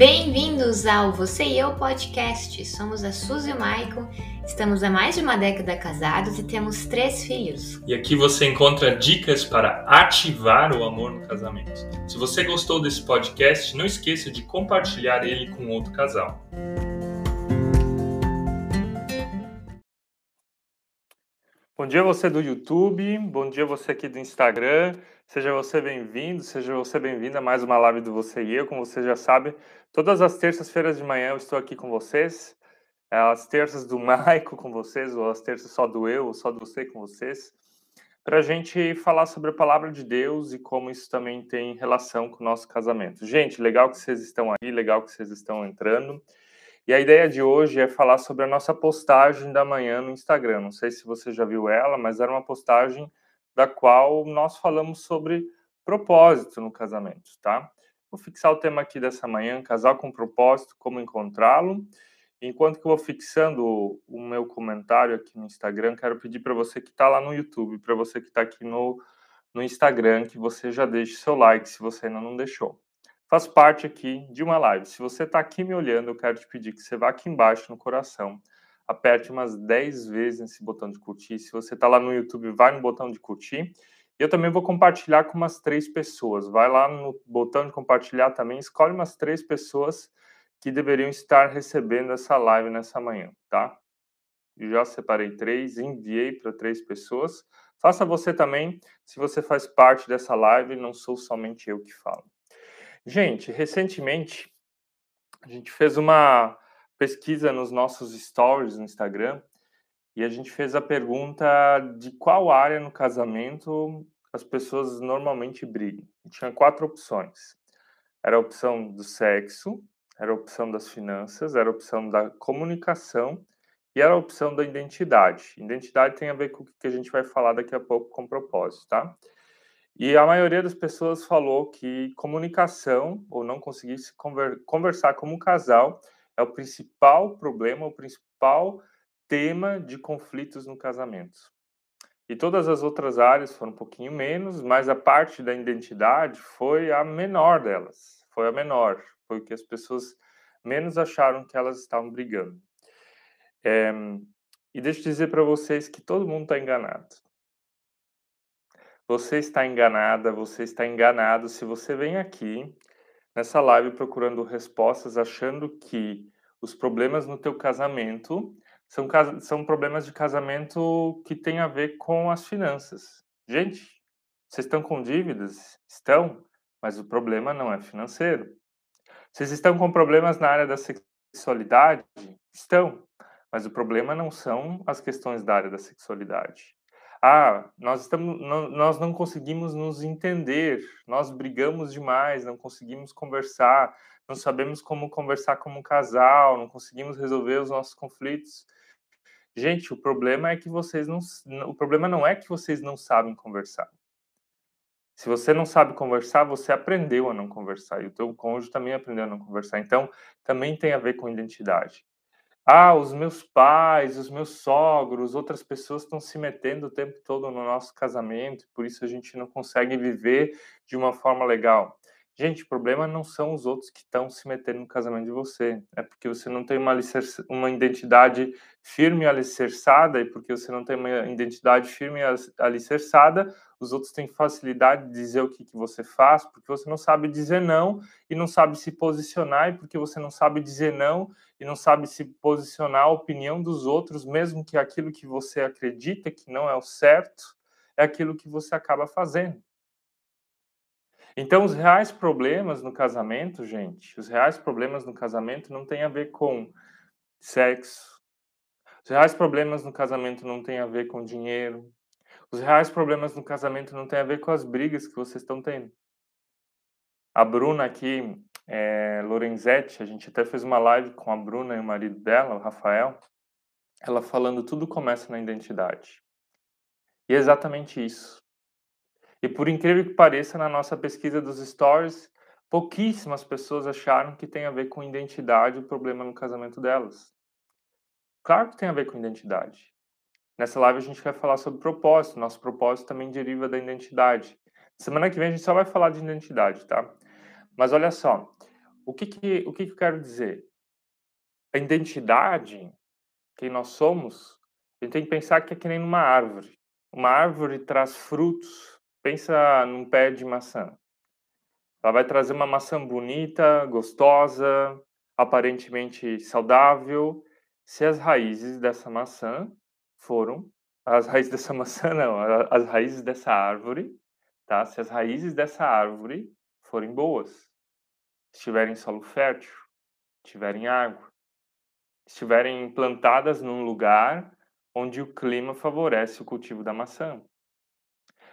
Bem-vindos ao Você e Eu Podcast. Somos a Suzy e o Maicon, estamos há mais de uma década casados e temos três filhos. E aqui você encontra dicas para ativar o amor no casamento. Se você gostou desse podcast, não esqueça de compartilhar ele com outro casal. Bom dia você do YouTube, bom dia você aqui do Instagram. Seja você bem-vindo, seja você bem-vinda a mais uma live do Você e Eu. Como você já sabe, todas as terças-feiras de manhã eu estou aqui com vocês. É, as terças do Maico com vocês, ou as terças só do eu, ou só do você com vocês, para a gente falar sobre a palavra de Deus e como isso também tem relação com o nosso casamento. Gente, legal que vocês estão aí, legal que vocês estão entrando. E a ideia de hoje é falar sobre a nossa postagem da manhã no Instagram. Não sei se você já viu ela, mas era uma postagem da qual nós falamos sobre propósito no casamento, tá? Vou fixar o tema aqui dessa manhã, casal com propósito, como encontrá-lo. Enquanto que eu vou fixando o meu comentário aqui no Instagram, quero pedir para você que está lá no YouTube, para você que está aqui no, no Instagram, que você já deixe seu like se você ainda não deixou. Faz parte aqui de uma live. Se você está aqui me olhando, eu quero te pedir que você vá aqui embaixo no coração aperte umas 10 vezes nesse botão de curtir. Se você está lá no YouTube, vai no botão de curtir. Eu também vou compartilhar com umas três pessoas. Vai lá no botão de compartilhar também, escolhe umas três pessoas que deveriam estar recebendo essa live nessa manhã, tá? Já separei três, enviei para três pessoas. Faça você também, se você faz parte dessa live, não sou somente eu que falo. Gente, recentemente a gente fez uma pesquisa nos nossos stories no Instagram e a gente fez a pergunta de qual área no casamento as pessoas normalmente brigam. E tinha quatro opções. Era a opção do sexo, era a opção das finanças, era a opção da comunicação e era a opção da identidade. Identidade tem a ver com o que a gente vai falar daqui a pouco com propósito, tá? E a maioria das pessoas falou que comunicação, ou não conseguir se conversar como um casal, é o principal problema, o principal tema de conflitos no casamento. E todas as outras áreas foram um pouquinho menos, mas a parte da identidade foi a menor delas. Foi a menor. Foi o que as pessoas menos acharam que elas estavam brigando. É, e deixa eu dizer para vocês que todo mundo está enganado. Você está enganada, você está enganado se você vem aqui nessa live procurando respostas, achando que os problemas no teu casamento são, são problemas de casamento que têm a ver com as finanças. Gente, vocês estão com dívidas? Estão, mas o problema não é financeiro. Vocês estão com problemas na área da sexualidade? Estão, mas o problema não são as questões da área da sexualidade ah, nós, estamos, não, nós não conseguimos nos entender, nós brigamos demais, não conseguimos conversar, não sabemos como conversar como um casal, não conseguimos resolver os nossos conflitos. Gente, o problema é que vocês não. O problema não é que vocês não sabem conversar. Se você não sabe conversar, você aprendeu a não conversar. E o teu cônjuge também aprendeu a não conversar. Então, também tem a ver com identidade. Ah, os meus pais, os meus sogros, outras pessoas estão se metendo o tempo todo no nosso casamento, por isso a gente não consegue viver de uma forma legal. Gente, o problema não são os outros que estão se metendo no casamento de você. É porque você não tem uma, uma identidade firme e alicerçada, e porque você não tem uma identidade firme e alicerçada, os outros têm facilidade de dizer o que, que você faz, porque você não sabe dizer não e não sabe se posicionar, e porque você não sabe dizer não e não sabe se posicionar a opinião dos outros, mesmo que aquilo que você acredita que não é o certo, é aquilo que você acaba fazendo. Então, os reais problemas no casamento, gente, os reais problemas no casamento não tem a ver com sexo. Os reais problemas no casamento não tem a ver com dinheiro. Os reais problemas no casamento não tem a ver com as brigas que vocês estão tendo. A Bruna aqui, é, Lorenzetti, a gente até fez uma live com a Bruna e o marido dela, o Rafael, ela falando tudo começa na identidade. E é exatamente isso. E por incrível que pareça, na nossa pesquisa dos stories, pouquíssimas pessoas acharam que tem a ver com identidade o problema no casamento delas. Claro que tem a ver com identidade. Nessa live a gente vai falar sobre propósito. Nosso propósito também deriva da identidade. Semana que vem a gente só vai falar de identidade, tá? Mas olha só, o que que, o que que eu quero dizer? A identidade, quem nós somos, a gente tem que pensar que é que nem numa árvore. Uma árvore traz frutos. Pensa num pé de maçã. Ela vai trazer uma maçã bonita, gostosa, aparentemente saudável, se as raízes dessa maçã foram as raízes dessa maçã não, as raízes dessa árvore, tá? Se as raízes dessa árvore forem boas, estiverem em solo fértil, tiverem água, estiverem plantadas num lugar onde o clima favorece o cultivo da maçã.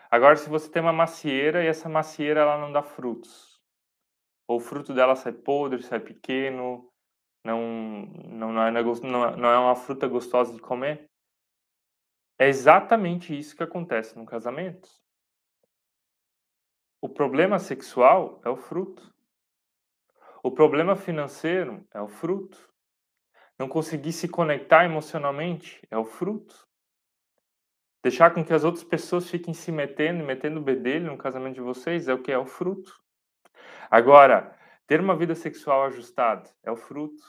Agora, se você tem uma macieira e essa macieira ela não dá frutos, ou o fruto dela sai podre, sai pequeno, não, não, não, é, não é uma fruta gostosa de comer, é exatamente isso que acontece no casamento. O problema sexual é o fruto. O problema financeiro é o fruto. Não conseguir se conectar emocionalmente é o fruto. Deixar com que as outras pessoas fiquem se metendo metendo o bedelho no casamento de vocês é o que é o fruto. Agora, ter uma vida sexual ajustada é o fruto.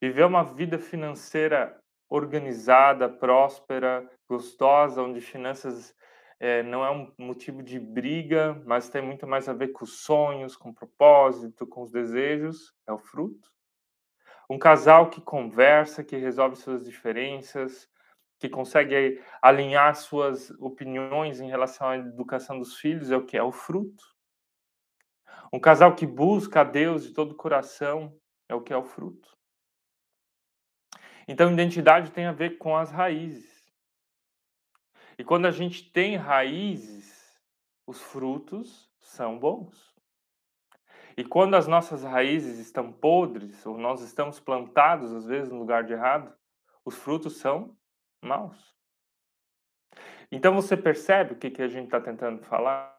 Viver uma vida financeira organizada, próspera, gostosa, onde finanças é, não é um motivo de briga, mas tem muito mais a ver com os sonhos, com propósito, com os desejos, é o fruto. Um casal que conversa, que resolve suas diferenças, que consegue alinhar suas opiniões em relação à educação dos filhos, é o que é o fruto. Um casal que busca a Deus de todo o coração, é o que é o fruto. Então, identidade tem a ver com as raízes. E quando a gente tem raízes, os frutos são bons. E quando as nossas raízes estão podres, ou nós estamos plantados, às vezes, no lugar de errado, os frutos são maus. Então você percebe o que, que a gente está tentando falar?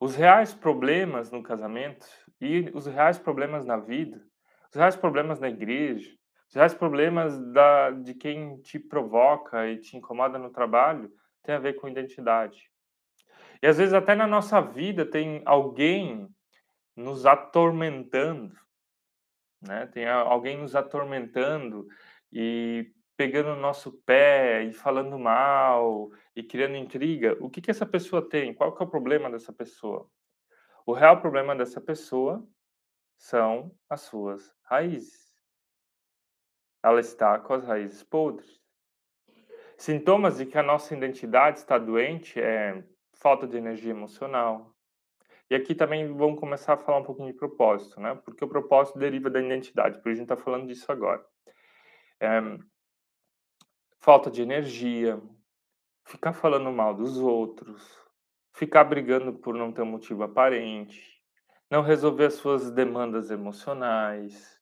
Os reais problemas no casamento e os reais problemas na vida, os reais problemas na igreja, os problemas da, de quem te provoca e te incomoda no trabalho tem a ver com identidade. E às vezes até na nossa vida tem alguém nos atormentando, né? Tem alguém nos atormentando e pegando no nosso pé e falando mal e criando intriga. O que que essa pessoa tem? Qual que é o problema dessa pessoa? O real problema dessa pessoa são as suas raízes ela está com as raízes podres. Sintomas de que a nossa identidade está doente é falta de energia emocional. E aqui também vamos começar a falar um pouquinho de propósito, né? Porque o propósito deriva da identidade, por isso a gente está falando disso agora. É, falta de energia, ficar falando mal dos outros, ficar brigando por não ter motivo aparente, não resolver as suas demandas emocionais,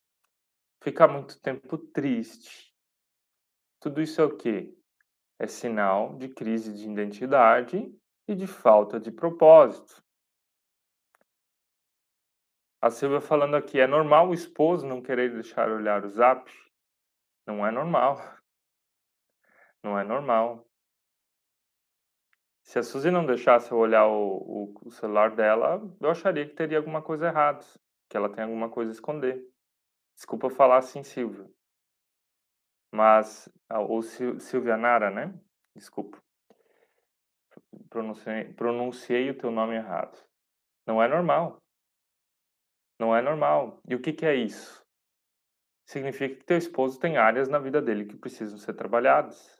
ficar muito tempo triste. Tudo isso é o quê? É sinal de crise de identidade e de falta de propósito. A Silvia falando aqui, é normal o esposo não querer deixar olhar o zap? Não é normal. Não é normal. Se a Suzy não deixasse eu olhar o, o, celular dela, eu acharia que teria alguma coisa errada, que ela tem alguma coisa a esconder. Desculpa falar assim, Silvio. Mas, ou Silvia Nara, né? Desculpa. Pronunciei, pronunciei o teu nome errado. Não é normal. Não é normal. E o que, que é isso? Significa que teu esposo tem áreas na vida dele que precisam ser trabalhadas.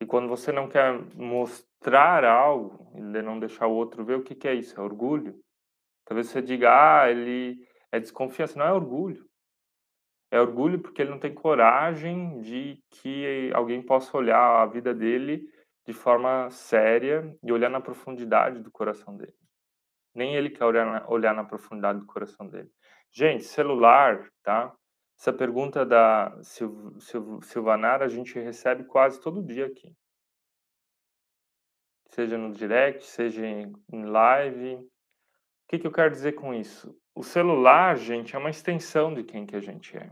E quando você não quer mostrar algo, e não deixar o outro ver, o que, que é isso? É orgulho. Talvez você diga, ah, ele é desconfiança. Não é orgulho. É orgulho porque ele não tem coragem de que alguém possa olhar a vida dele de forma séria e olhar na profundidade do coração dele. Nem ele quer olhar na, olhar na profundidade do coração dele. Gente, celular, tá? Essa pergunta da Sil, Sil, Silvanara a gente recebe quase todo dia aqui. Seja no direct, seja em, live. O que, que eu quero dizer com isso? O celular, gente, é uma extensão de quem que a gente é.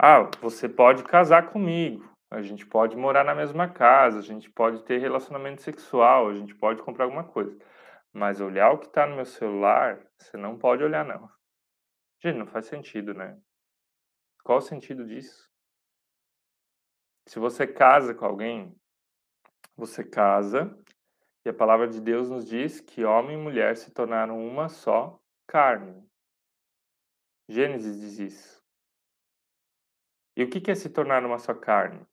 Ah, você pode casar comigo, a gente pode morar na mesma casa, a gente pode ter relacionamento sexual, a gente pode comprar alguma coisa. Mas olhar o que está no meu celular, você não pode olhar, não. Gente, não faz sentido, né? Qual o sentido disso? Se você casa com alguém, você casa e a palavra de Deus nos diz que homem e mulher se tornaram uma só carne. Gênesis diz isso. E o que é se tornar uma só carne?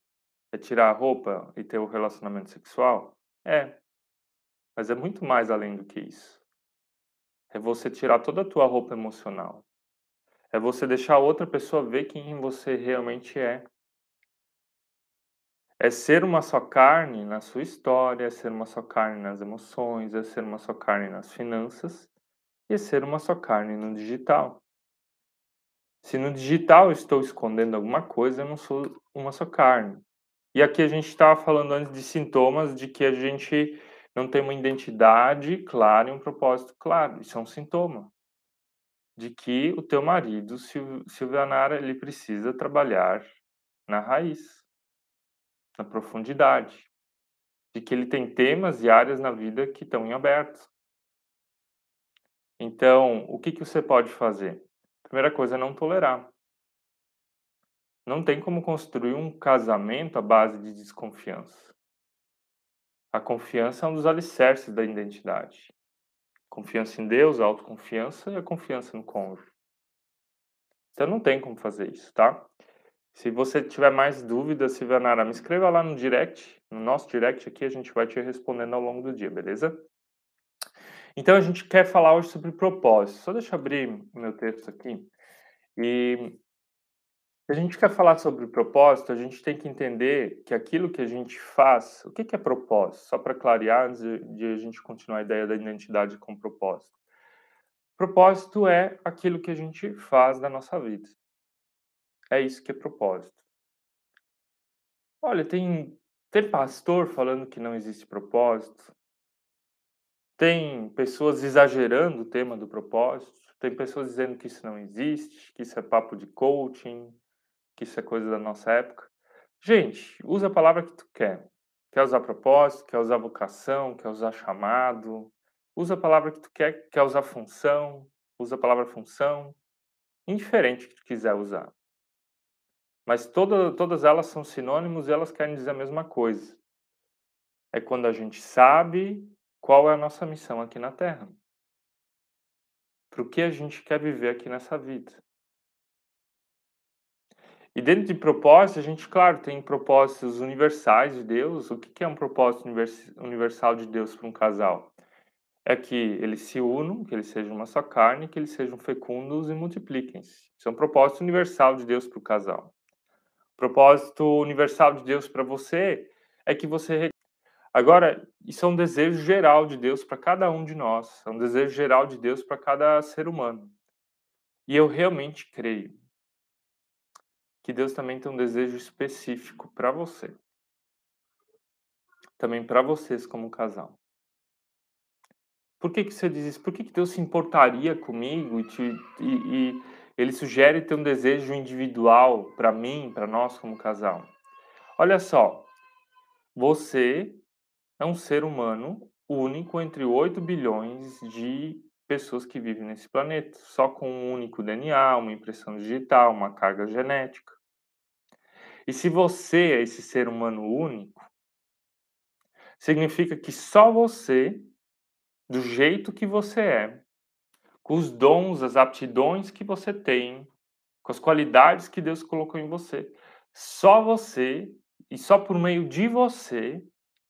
É tirar a roupa e ter o um relacionamento sexual? É. Mas é muito mais além do que isso. É você tirar toda a tua roupa emocional. É você deixar outra pessoa ver quem você realmente é. É ser uma só carne na sua história, é ser uma só carne nas emoções, é ser uma só carne nas finanças e é ser uma só carne no digital. Se no digital eu estou escondendo alguma coisa, eu não sou uma só carne. E aqui a gente estava falando antes de sintomas de que a gente não tem uma identidade clara e um propósito claro. Isso é um sintoma de que o teu marido, Silvanara, ele precisa trabalhar na raiz, na profundidade, de que ele tem temas e áreas na vida que estão em aberto. Então, o que, que você pode fazer? Primeira coisa é não tolerar. Não tem como construir um casamento à base de desconfiança. A confiança é um dos alicerces da identidade. Confiança em Deus, a autoconfiança e a confiança no cônjuge. Então não tem como fazer isso, tá? Se você tiver mais dúvidas, Silvanara, me escreva lá no direct, no nosso direct aqui, a gente vai te respondendo ao longo do dia, beleza? Então a gente quer falar hoje sobre propósito. Só deixa eu abrir meu texto aqui. E se a gente quer falar sobre propósito, a gente tem que entender que aquilo que a gente faz, o que, é propósito? Só para clarear, antes de a gente continuar a ideia da identidade com propósito. Propósito é aquilo que a gente faz da nossa vida. É isso que é propósito. Olha, tem, tem pastor falando que não existe propósito. Tem pessoas exagerando o tema do propósito. Tem pessoas dizendo que isso não existe, que isso é papo de coaching, que isso é coisa da nossa época. Gente, usa a palavra que tu quer. Quer usar propósito, quer usar vocação, quer usar chamado. Usa a palavra que tu quer, quer usar função, usa a palavra função. Indiferente que tu quiser usar. Mas toda, todas elas são sinônimos e elas querem dizer a mesma coisa. É quando a gente sabe qual é a nossa missão aqui na Terra. Para o que a gente quer viver aqui nessa vida. E dentro de propósito, a gente, claro, tem propósitos universais de Deus. O que é um propósito universal de Deus para um casal? É que eles se unam, que eles sejam uma só carne, que eles sejam fecundos e multipliquem-se. Isso é um propósito universal de Deus para o casal. O propósito universal de Deus para você é que você. Agora, isso é um desejo geral de Deus para cada um de nós. É um desejo geral de Deus para cada ser humano. E eu realmente creio que Deus também tem um desejo específico para você. Também para vocês como casal. Por que, que você diz isso? Por que, que Deus se importaria comigo e, te, e, e ele sugere ter um desejo individual para mim, para nós como casal? Olha só, você é um ser humano único entre 8 bilhões de pessoas que vivem nesse planeta, só com um único DNA, uma impressão digital, uma carga genética. E se você é esse ser humano único, significa que só você, do jeito que você é, com os dons, as aptidões que você tem, com as qualidades que Deus colocou em você, só você e só por meio de você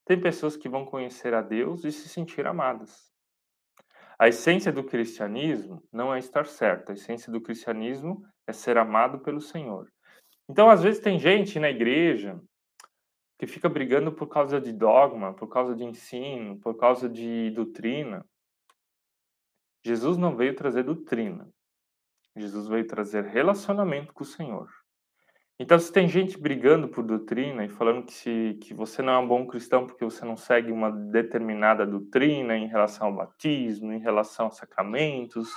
tem pessoas que vão conhecer a Deus e se sentir amadas. A essência do cristianismo não é estar certo, a essência do cristianismo é ser amado pelo Senhor. Então, às vezes, tem gente na igreja que fica brigando por causa de dogma, por causa de ensino, por causa de doutrina. Jesus não veio trazer doutrina. Jesus veio trazer relacionamento com o Senhor. Então, se tem gente brigando por doutrina e falando que, se, que você não é um bom cristão porque você não segue uma determinada doutrina em relação ao batismo, em relação a sacramentos,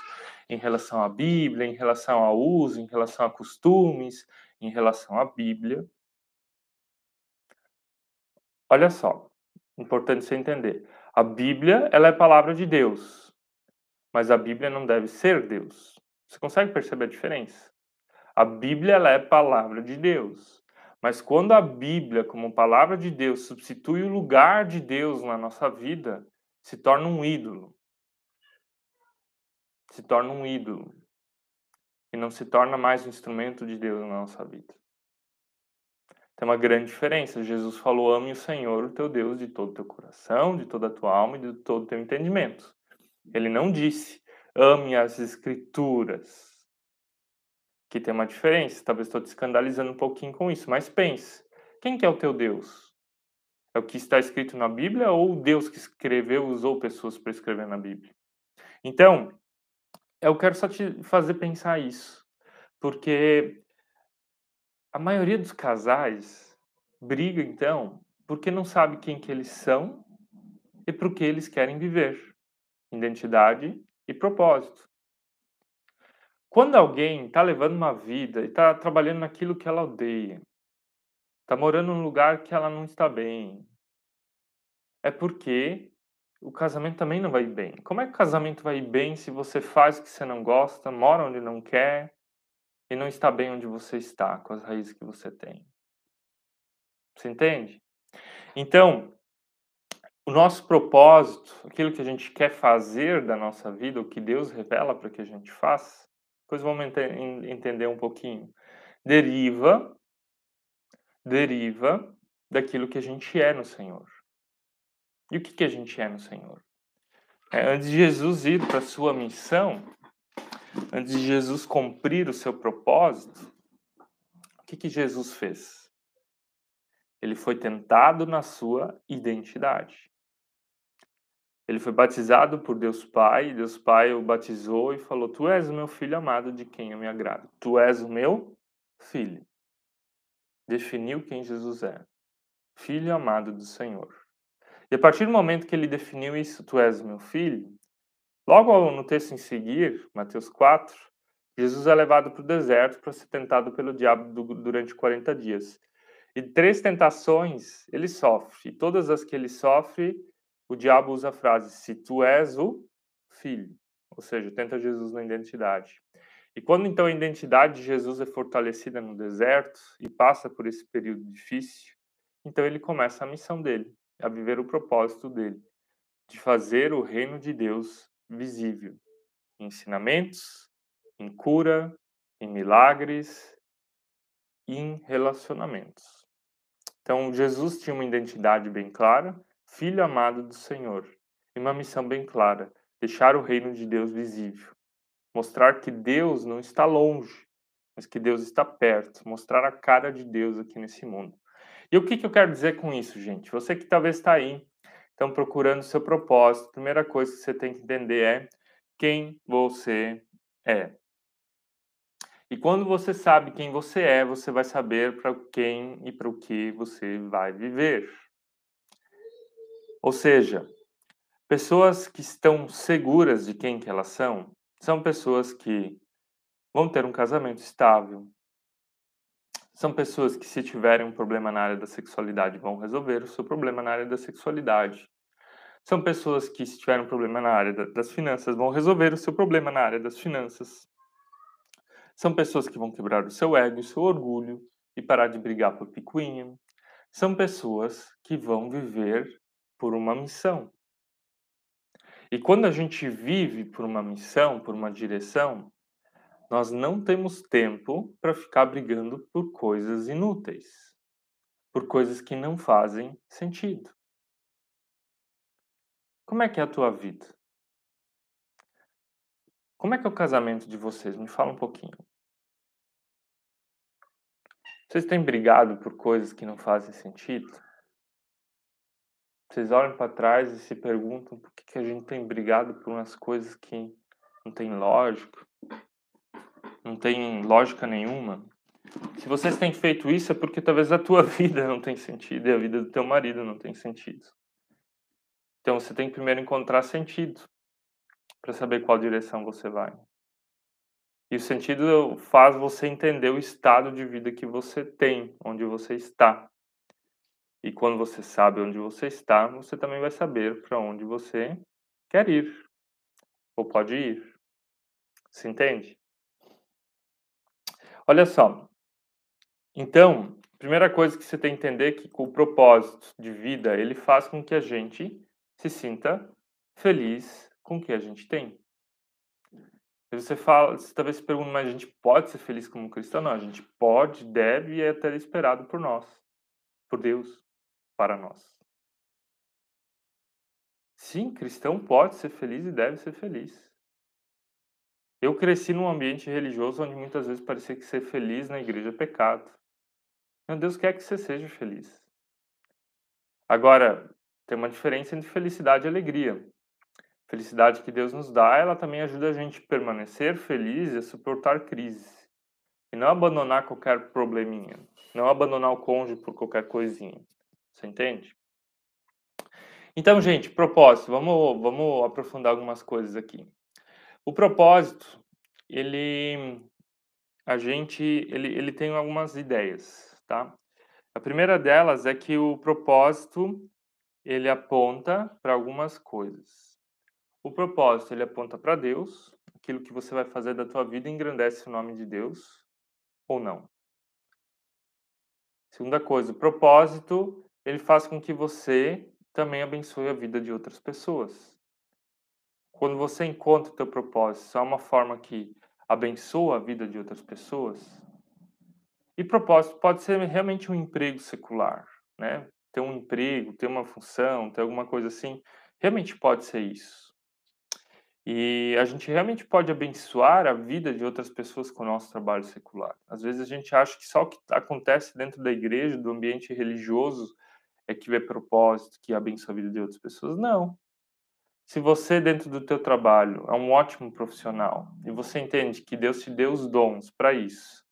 em relação à Bíblia, em relação ao uso, em relação a costumes, em relação à Bíblia. Olha só, importante você entender. A Bíblia, ela é palavra de Deus, mas a Bíblia não deve ser Deus. Você consegue perceber a diferença? A Bíblia, ela é palavra de Deus, mas quando a Bíblia, como palavra de Deus, substitui o lugar de Deus na nossa vida, se torna um ídolo. Se torna um ídolo. E não se torna mais um instrumento de Deus na nossa vida. Tem uma grande diferença. Jesus falou: ame o Senhor, o teu Deus, de todo o teu coração, de toda a tua alma e de todo o teu entendimento. Ele não disse: ame as Escrituras. Que tem uma diferença. Talvez estou te escandalizando um pouquinho com isso, mas pense: quem que é o teu Deus? É o que está escrito na Bíblia ou o Deus que escreveu usou pessoas para escrever na Bíblia? Então, eu quero só te fazer pensar isso, porque a maioria dos casais briga, então, porque não sabe quem que eles são e para o que eles querem viver. Identidade e propósito. Quando alguém está levando uma vida e está trabalhando naquilo que ela odeia, está morando num lugar que ela não está bem, é porque o casamento também não vai bem. Como é que o casamento vai bem se você faz o que você não gosta, mora onde não quer, e não está bem onde você está, com as raízes que você tem. Você entende? Então, o nosso propósito, aquilo que a gente quer fazer da nossa vida, o que Deus revela para que a gente faça, depois vamos ent entender um pouquinho, deriva, deriva daquilo que a gente é no Senhor. E o que, que a gente é no Senhor? É, antes de Jesus ir para a sua missão, antes de Jesus cumprir o seu propósito, o que, que Jesus fez? Ele foi tentado na sua identidade. Ele foi batizado por Deus Pai, Deus Pai o batizou e falou: Tu és o meu filho amado de quem eu me agrado. Tu és o meu filho. Definiu quem Jesus é. Filho amado do Senhor. E a partir do momento que ele definiu isso, tu és meu filho, Logo no texto em seguir, Mateus 4, Jesus é levado para o deserto para ser tentado pelo diabo durante 40 dias. E três tentações ele sofre. E todas as que ele sofre, o diabo usa a frase: Se tu és o filho. Ou seja, tenta Jesus na identidade. E quando então a identidade de Jesus é fortalecida no deserto e passa por esse período difícil, então ele começa a missão dele, a viver o propósito dele, de fazer o reino de Deus visível em ensinamentos, em cura, em milagres em relacionamentos. Então, Jesus tinha uma identidade bem clara, filho amado do Senhor, e uma missão bem clara: deixar o reino de Deus visível, mostrar que Deus não está longe, mas que Deus está perto, mostrar a cara de Deus aqui nesse mundo. E o que, que eu quero dizer com isso, gente? Você que talvez está aí então, procurando seu propósito, primeira coisa que você tem que entender é quem você é. E quando você sabe quem você é, você vai saber para quem e para o que você vai viver. Ou seja, pessoas que estão seguras de quem que elas são, são pessoas que vão ter um casamento estável. São pessoas que, se tiverem um problema na área da sexualidade, vão resolver o seu problema na área da sexualidade. São pessoas que, se tiverem um problema na área das finanças, vão resolver o seu problema na área das finanças. São pessoas que vão quebrar o seu ego, o seu orgulho e parar de brigar por picuinha. São pessoas que vão viver por uma missão. E quando a gente vive por uma missão, por uma direção, nós não temos tempo para ficar brigando por coisas inúteis, por coisas que não fazem sentido. Como é que é a tua vida? Como é que é o casamento de vocês? Me fala um pouquinho. Vocês têm brigado por coisas que não fazem sentido? Vocês olham para trás e se perguntam por que, que a gente tem brigado por umas coisas que não tem lógica, não tem lógica nenhuma. Se vocês têm feito isso é porque talvez a tua vida não tem sentido e a vida do teu marido não tem sentido. Então você tem que primeiro encontrar sentido para saber qual direção você vai. E o sentido faz você entender o estado de vida que você tem, onde você está. E quando você sabe onde você está, você também vai saber para onde você quer ir ou pode ir. Se entende? Olha só. Então, primeira coisa que você tem que entender é que o propósito de vida, ele faz com que a gente se sinta feliz com o que a gente tem. E você fala, você talvez se pergunte, mas a gente pode ser feliz como cristão? Não, a gente pode, deve e é até esperado por nós, por Deus, para nós. Sim, cristão pode ser feliz e deve ser feliz. Eu cresci num ambiente religioso onde muitas vezes parecia que ser feliz na igreja é pecado. Meu Deus quer que você seja feliz. Agora, tem uma diferença entre felicidade e alegria felicidade que Deus nos dá, ela também ajuda a gente a permanecer feliz e a suportar crises. E não abandonar qualquer probleminha. Não abandonar o cônjuge por qualquer coisinha. Você entende? Então, gente, propósito. Vamos, vamos aprofundar algumas coisas aqui. O propósito, ele, a gente, ele, ele tem algumas ideias, tá? A primeira delas é que o propósito, ele aponta para algumas coisas. O propósito, ele aponta para Deus, aquilo que você vai fazer da tua vida engrandece o nome de Deus ou não. Segunda coisa, o propósito, ele faz com que você também abençoe a vida de outras pessoas. Quando você encontra o teu propósito, é uma forma que abençoa a vida de outras pessoas. E propósito pode ser realmente um emprego secular, né? Ter um emprego, ter uma função, ter alguma coisa assim, realmente pode ser isso. E a gente realmente pode abençoar a vida de outras pessoas com o nosso trabalho secular. Às vezes a gente acha que só o que acontece dentro da igreja, do ambiente religioso, é que vê propósito, que abençoa a vida de outras pessoas. Não. Se você, dentro do teu trabalho, é um ótimo profissional e você entende que Deus te deu os dons para isso,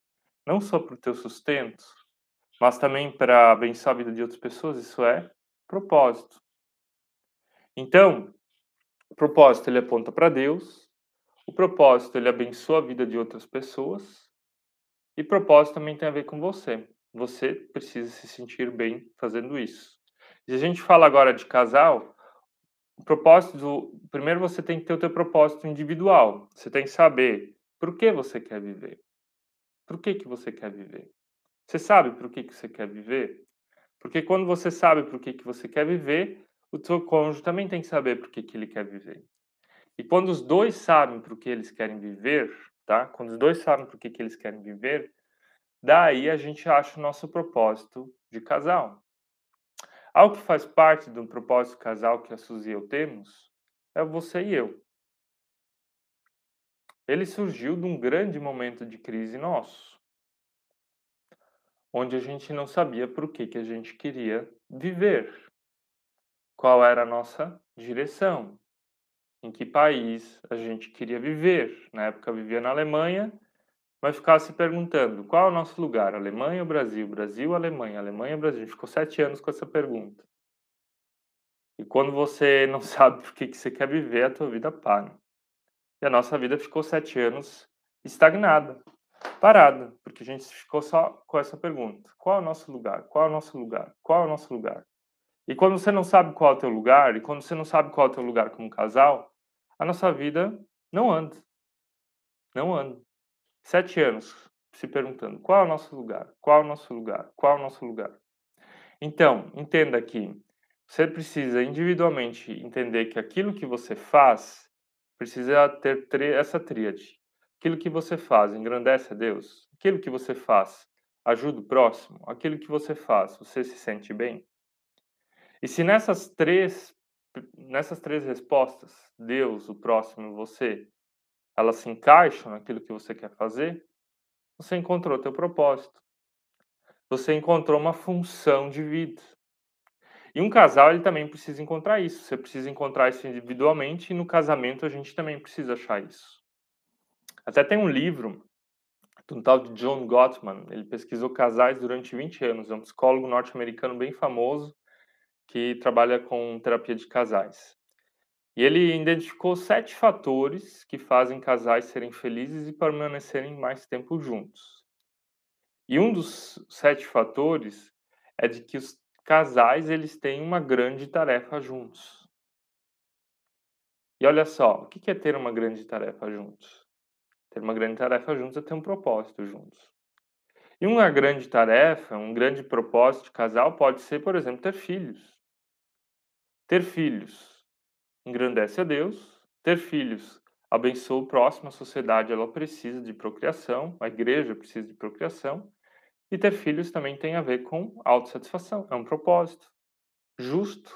não só para o teu sustento, mas também para abençoar a vida de outras pessoas, isso é propósito. Então, o propósito ele aponta para Deus, o propósito ele abençoa a vida de outras pessoas e propósito também tem a ver com você. Você precisa se sentir bem fazendo isso. Se a gente fala agora de casal, propósito, primeiro você tem que ter o teu propósito individual. Você tem que saber por que você quer viver. Por que que você quer viver? Você sabe por que que você quer viver? Porque quando você sabe por que que você quer viver, o teu cônjuge também tem que saber por que, que ele quer viver. E quando os dois sabem por que eles querem viver, tá? Quando os dois sabem por que, que eles querem viver, daí a gente acha o nosso propósito de casal. Algo que faz parte do propósito casal que a Suzy e eu temos é você e eu. Ele surgiu de um grande momento de crise nosso, onde a gente não sabia por que, que a gente queria viver qual era a nossa direção, em que país a gente queria viver. Na época eu vivia na Alemanha, mas ficava se perguntando qual é o nosso lugar, Alemanha ou Brasil? Brasil, Alemanha, Alemanha, Brasil. A gente ficou sete anos com essa pergunta. E quando você não sabe por que, que você quer viver, a tua vida para. E a nossa vida ficou sete anos estagnada, parada, porque a gente ficou só com essa pergunta: qual é o nosso lugar? Qual é o nosso lugar? Qual é o nosso lugar? E quando você não sabe qual é o teu lugar, e quando você não sabe qual é o teu lugar como casal, a nossa vida não anda. Não anda. Sete anos se perguntando qual é o nosso lugar, qual é o nosso lugar, qual é o nosso lugar. Então, entenda que você precisa individualmente entender que aquilo que você faz precisa ter essa tríade. Aquilo que você faz engrandece a Deus. Aquilo que você faz ajuda o próximo. Aquilo que você faz, você se sente bem. E se nessas três, nessas três respostas, Deus, o próximo você, elas se encaixam naquilo que você quer fazer, você encontrou teu propósito. Você encontrou uma função de vida. E um casal, ele também precisa encontrar isso. Você precisa encontrar isso individualmente e no casamento a gente também precisa achar isso. Até tem um livro um tal de John Gottman. Ele pesquisou casais durante 20 anos. É um psicólogo norte-americano bem famoso que trabalha com terapia de casais. E ele identificou sete fatores que fazem casais serem felizes e permanecerem mais tempo juntos. E um dos sete fatores é de que os casais eles têm uma grande tarefa juntos. E olha só, o que é ter uma grande tarefa juntos? Ter uma grande tarefa juntos é ter um propósito juntos. E uma grande tarefa, um grande propósito de casal pode ser, por exemplo, ter filhos. Ter filhos engrandece a Deus, ter filhos abençoa o próximo, a sociedade ela precisa de procriação, a igreja precisa de procriação, e ter filhos também tem a ver com autossatisfação, é um propósito. Justo,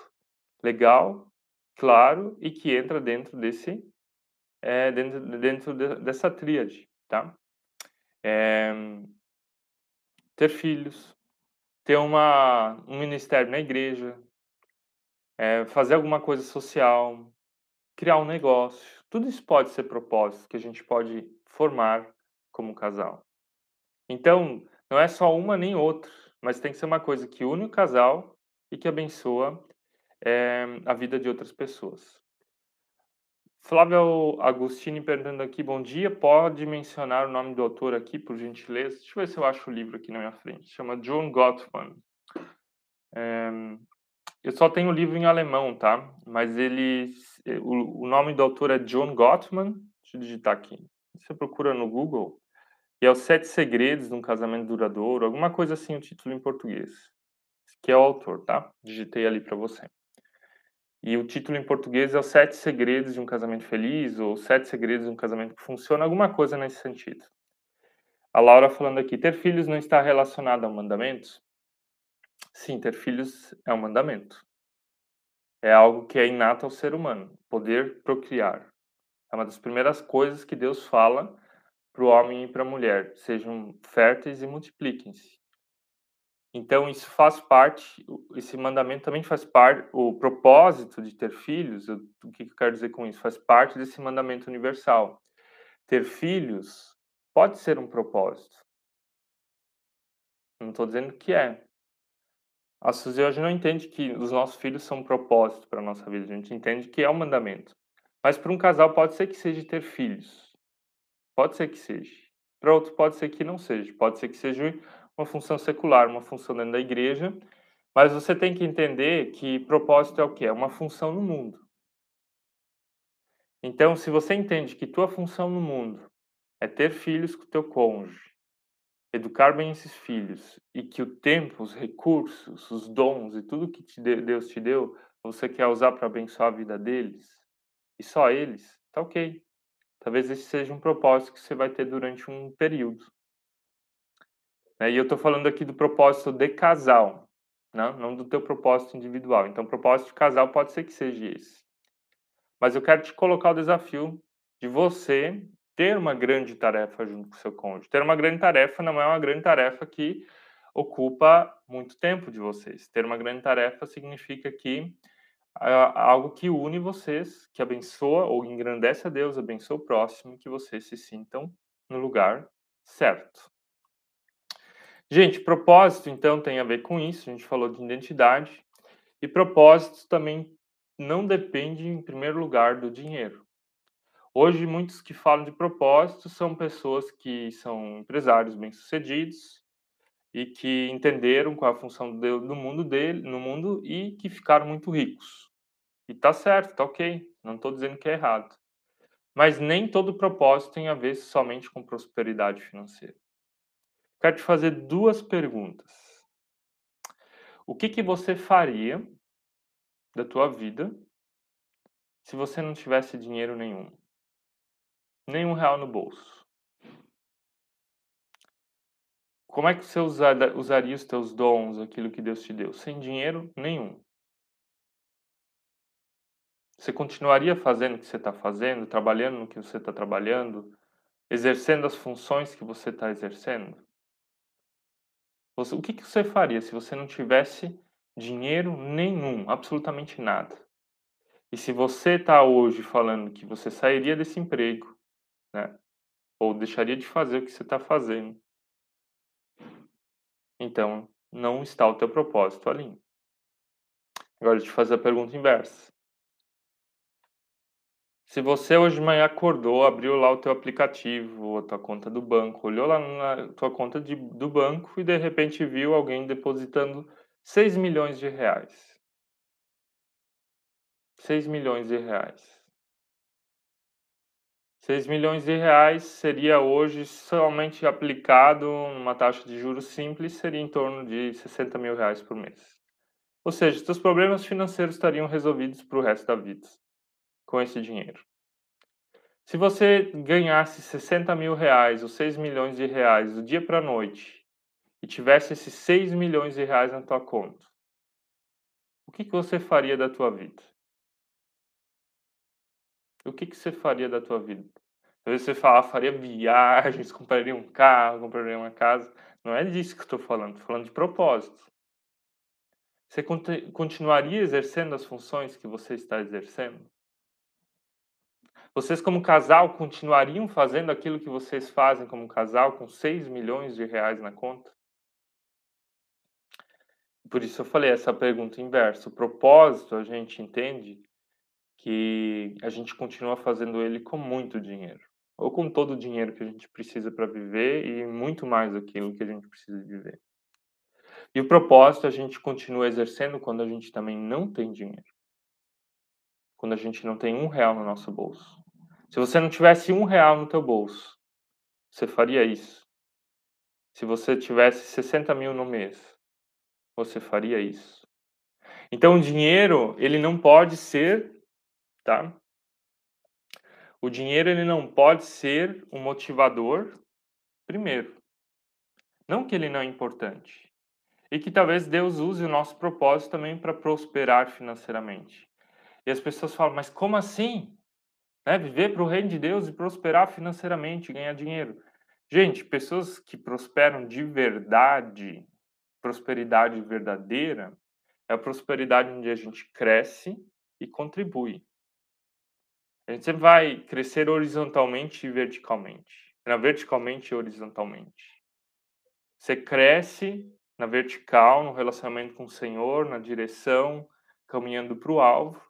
legal, claro e que entra dentro desse é, dentro, dentro de, dessa tríade, tá? É, ter filhos, ter uma, um ministério na igreja, é, fazer alguma coisa social, criar um negócio. Tudo isso pode ser propósito que a gente pode formar como casal. Então, não é só uma nem outra, mas tem que ser uma coisa que une o casal e que abençoa é, a vida de outras pessoas. Flávio Agostini perguntando aqui, bom dia, pode mencionar o nome do autor aqui, por gentileza? Deixa eu ver se eu acho o livro aqui na minha frente. Chama John Gottman. É, eu só tenho o livro em alemão, tá? Mas ele, o, o nome do autor é John Gottman. Deixa eu digitar aqui. Você procura no Google. E é Os Sete Segredos de um Casamento Duradouro, alguma coisa assim, o título em português. Que é o autor, tá? Digitei ali para você. E o título em português é Os Sete Segredos de um Casamento Feliz, ou Sete Segredos de um Casamento que Funciona, alguma coisa nesse sentido. A Laura falando aqui, ter filhos não está relacionado a mandamentos? Sim, ter filhos é um mandamento. É algo que é inato ao ser humano, poder procriar. É uma das primeiras coisas que Deus fala para o homem e para a mulher, sejam férteis e multipliquem-se. Então, isso faz parte, esse mandamento também faz parte, o propósito de ter filhos, o que eu quero dizer com isso? Faz parte desse mandamento universal. Ter filhos pode ser um propósito. Não estou dizendo que é. A Suzy hoje não entende que os nossos filhos são um propósito para a nossa vida. A gente entende que é um mandamento. Mas para um casal pode ser que seja ter filhos. Pode ser que seja. Para outro pode ser que não seja. Pode ser que seja uma função secular, uma função dentro da igreja, mas você tem que entender que propósito é o quê? É uma função no mundo. Então, se você entende que tua função no mundo é ter filhos com teu cônjuge, educar bem esses filhos e que o tempo, os recursos, os dons e tudo que te Deus te deu, você quer usar para abençoar a vida deles e só eles, tá ok. Talvez esse seja um propósito que você vai ter durante um período. Né? E eu estou falando aqui do propósito de casal, né? não do teu propósito individual. Então, propósito de casal pode ser que seja esse. Mas eu quero te colocar o desafio de você ter uma grande tarefa junto com o seu cônjuge. Ter uma grande tarefa não é uma grande tarefa que ocupa muito tempo de vocês. Ter uma grande tarefa significa que é algo que une vocês, que abençoa ou engrandece a Deus, abençoa o próximo, que vocês se sintam no lugar certo. Gente, propósito então tem a ver com isso, a gente falou de identidade, e propósitos também não dependem, em primeiro lugar, do dinheiro. Hoje, muitos que falam de propósito são pessoas que são empresários bem-sucedidos e que entenderam qual é a função do mundo dele, no mundo e que ficaram muito ricos. E tá certo, tá ok, não estou dizendo que é errado. Mas nem todo propósito tem a ver somente com prosperidade financeira. Quero te fazer duas perguntas. O que, que você faria da tua vida se você não tivesse dinheiro nenhum? Nenhum real no bolso. Como é que você usaria os teus dons, aquilo que Deus te deu? Sem dinheiro nenhum. Você continuaria fazendo o que você está fazendo, trabalhando no que você está trabalhando, exercendo as funções que você está exercendo? O que, que você faria se você não tivesse dinheiro nenhum, absolutamente nada? E se você está hoje falando que você sairia desse emprego, né? Ou deixaria de fazer o que você está fazendo, então não está o teu propósito ali. Agora, eu te fazer a pergunta inversa. Se você hoje de manhã acordou, abriu lá o teu aplicativo, a tua conta do banco, olhou lá na tua conta de, do banco e de repente viu alguém depositando 6 milhões de reais. 6 milhões de reais. 6 milhões de reais seria hoje somente aplicado uma taxa de juros simples, seria em torno de 60 mil reais por mês. Ou seja, seus problemas financeiros estariam resolvidos para o resto da vida com esse dinheiro. Se você ganhasse 60 mil reais ou 6 milhões de reais do dia para a noite e tivesse esses 6 milhões de reais na tua conta, o que, que você faria da tua vida? O que, que você faria da tua vida? Vezes você fala, faria viagens, compraria um carro, compraria uma casa. Não é disso que eu estou falando, estou falando de propósito. Você continuaria exercendo as funções que você está exercendo? Vocês, como casal, continuariam fazendo aquilo que vocês fazem como casal, com 6 milhões de reais na conta? Por isso eu falei essa pergunta inversa. O propósito, a gente entende que a gente continua fazendo ele com muito dinheiro, ou com todo o dinheiro que a gente precisa para viver e muito mais daquilo que a gente precisa viver. E o propósito a gente continua exercendo quando a gente também não tem dinheiro. Quando a gente não tem um real no nosso bolso. Se você não tivesse um real no teu bolso, você faria isso. Se você tivesse 60 mil no mês, você faria isso. Então, o dinheiro, ele não pode ser, tá? O dinheiro, ele não pode ser um motivador, primeiro. Não que ele não é importante e que talvez Deus use o nosso propósito também para prosperar financeiramente. E as pessoas falam, mas como assim? Né? Viver para o reino de Deus e prosperar financeiramente, ganhar dinheiro. Gente, pessoas que prosperam de verdade, prosperidade verdadeira, é a prosperidade onde a gente cresce e contribui. A gente sempre vai crescer horizontalmente e verticalmente. Não, verticalmente e horizontalmente. Você cresce na vertical, no relacionamento com o Senhor, na direção, caminhando para o alvo,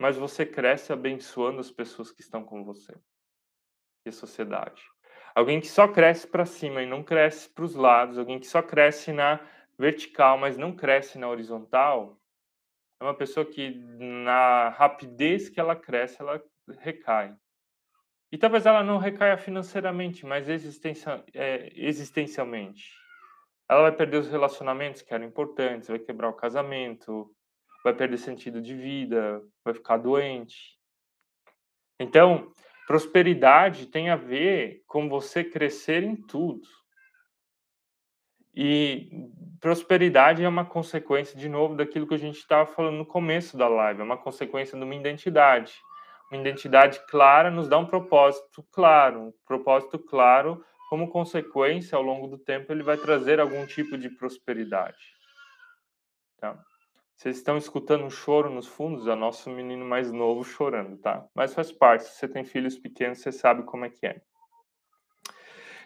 mas você cresce abençoando as pessoas que estão com você e a sociedade. Alguém que só cresce para cima e não cresce para os lados, alguém que só cresce na vertical, mas não cresce na horizontal, é uma pessoa que, na rapidez que ela cresce, ela recai. E talvez ela não recaia financeiramente, mas existencia, é, existencialmente ela vai perder os relacionamentos que eram importantes, vai quebrar o casamento, vai perder sentido de vida, vai ficar doente. Então, prosperidade tem a ver com você crescer em tudo. E prosperidade é uma consequência, de novo, daquilo que a gente estava falando no começo da live, é uma consequência de uma identidade. Uma identidade clara nos dá um propósito claro, um propósito claro como consequência, ao longo do tempo, ele vai trazer algum tipo de prosperidade. Tá? Vocês estão escutando um choro nos fundos, é o nosso menino mais novo chorando, tá? Mas faz parte, se você tem filhos pequenos, você sabe como é que é.